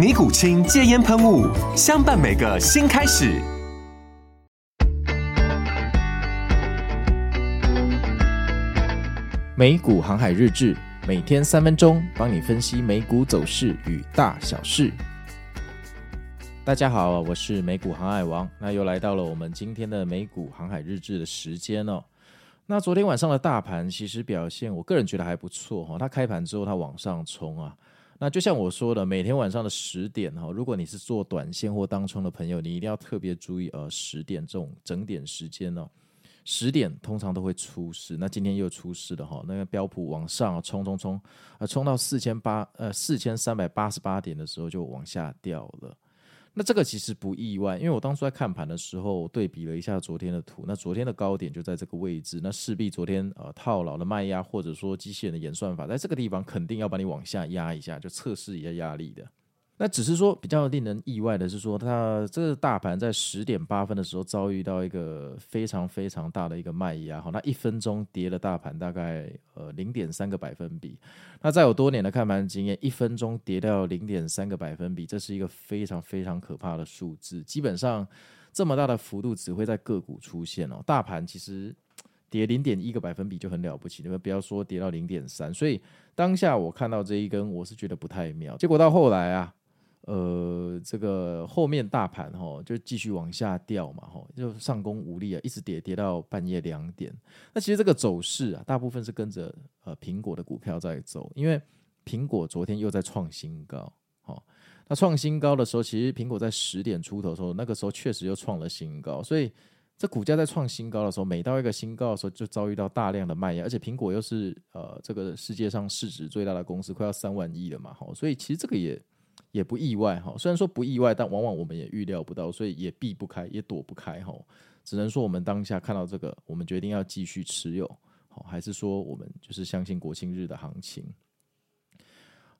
尼古清戒烟喷雾，相伴每个新开始。美股航海日志，每天三分钟，帮你分析美股走势与大小事。大家好，我是美股航海王，那又来到了我们今天的美股航海日志的时间哦。那昨天晚上的大盘其实表现，我个人觉得还不错哈。它开盘之后，它往上冲啊。那就像我说的，每天晚上的十点哈，如果你是做短线或当冲的朋友，你一定要特别注意呃十点这种整点时间哦。十点通常都会出事，那今天又出事了哈。那个标普往上冲冲冲，呃，冲到四千八呃四千三百八十八点的时候就往下掉了。那这个其实不意外，因为我当初在看盘的时候对比了一下昨天的图，那昨天的高点就在这个位置，那势必昨天呃套牢的卖压或者说机器人的演算法，在这个地方肯定要把你往下压一下，就测试一下压力的。那只是说比较令人意外的是说，它这个大盘在十点八分的时候遭遇到一个非常非常大的一个卖压，好，那一分钟跌了大盘大概呃零点三个百分比。那在有多年的看盘经验，一分钟跌掉零点三个百分比，这是一个非常非常可怕的数字。基本上这么大的幅度只会在个股出现哦，大盘其实跌零点一个百分比就很了不起，你们不要说跌到零点三。所以当下我看到这一根，我是觉得不太妙。结果到后来啊。呃，这个后面大盘哈就继续往下掉嘛，哈，就上攻无力啊，一直跌跌到半夜两点。那其实这个走势啊，大部分是跟着呃苹果的股票在走，因为苹果昨天又在创新高，哈，那创新高的时候，其实苹果在十点出头的时候，那个时候确实又创了新高，所以这股价在创新高的时候，每到一个新高的时候，就遭遇到大量的卖压，而且苹果又是呃这个世界上市值最大的公司，快要三万亿了嘛，哈，所以其实这个也。也不意外哈，虽然说不意外，但往往我们也预料不到，所以也避不开，也躲不开哈。只能说我们当下看到这个，我们决定要继续持有，好，还是说我们就是相信国庆日的行情。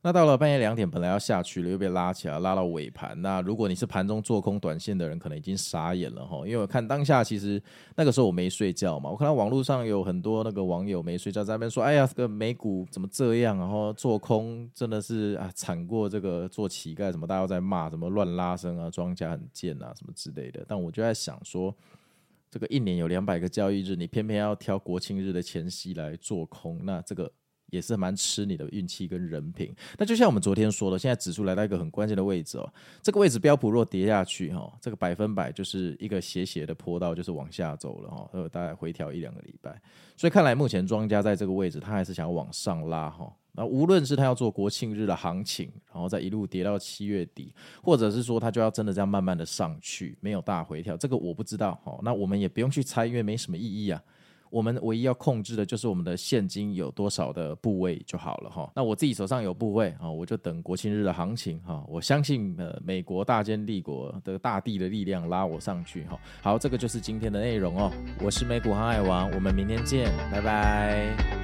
那到了半夜两点，本来要下去了，又被拉起来，拉到尾盘。那如果你是盘中做空短线的人，可能已经傻眼了哈，因为我看当下其实那个时候我没睡觉嘛，我看到网络上有很多那个网友没睡觉在那边说：“哎呀，这个美股怎么这样？然后做空真的是啊，惨过这个做乞丐，什么大家都在骂，什么乱拉升啊，庄家很贱啊，什么之类的。”但我就在想说，这个一年有两百个交易日，你偏偏要挑国庆日的前夕来做空，那这个。也是蛮吃你的运气跟人品。那就像我们昨天说的，现在指数来到一个很关键的位置哦。这个位置标普若跌下去哈，这个百分百就是一个斜斜的坡道，就是往下走了哈。呃，大概回调一两个礼拜。所以看来目前庄家在这个位置，他还是想要往上拉哈。那无论是他要做国庆日的行情，然后再一路跌到七月底，或者是说他就要真的这样慢慢的上去，没有大回调，这个我不知道哈。那我们也不用去猜，因为没什么意义啊。我们唯一要控制的就是我们的现金有多少的部位就好了哈。那我自己手上有部位啊，我就等国庆日的行情哈。我相信呃，美国大坚立国的大地的力量拉我上去哈。好，这个就是今天的内容哦。我是美股航海王，我们明天见，拜拜。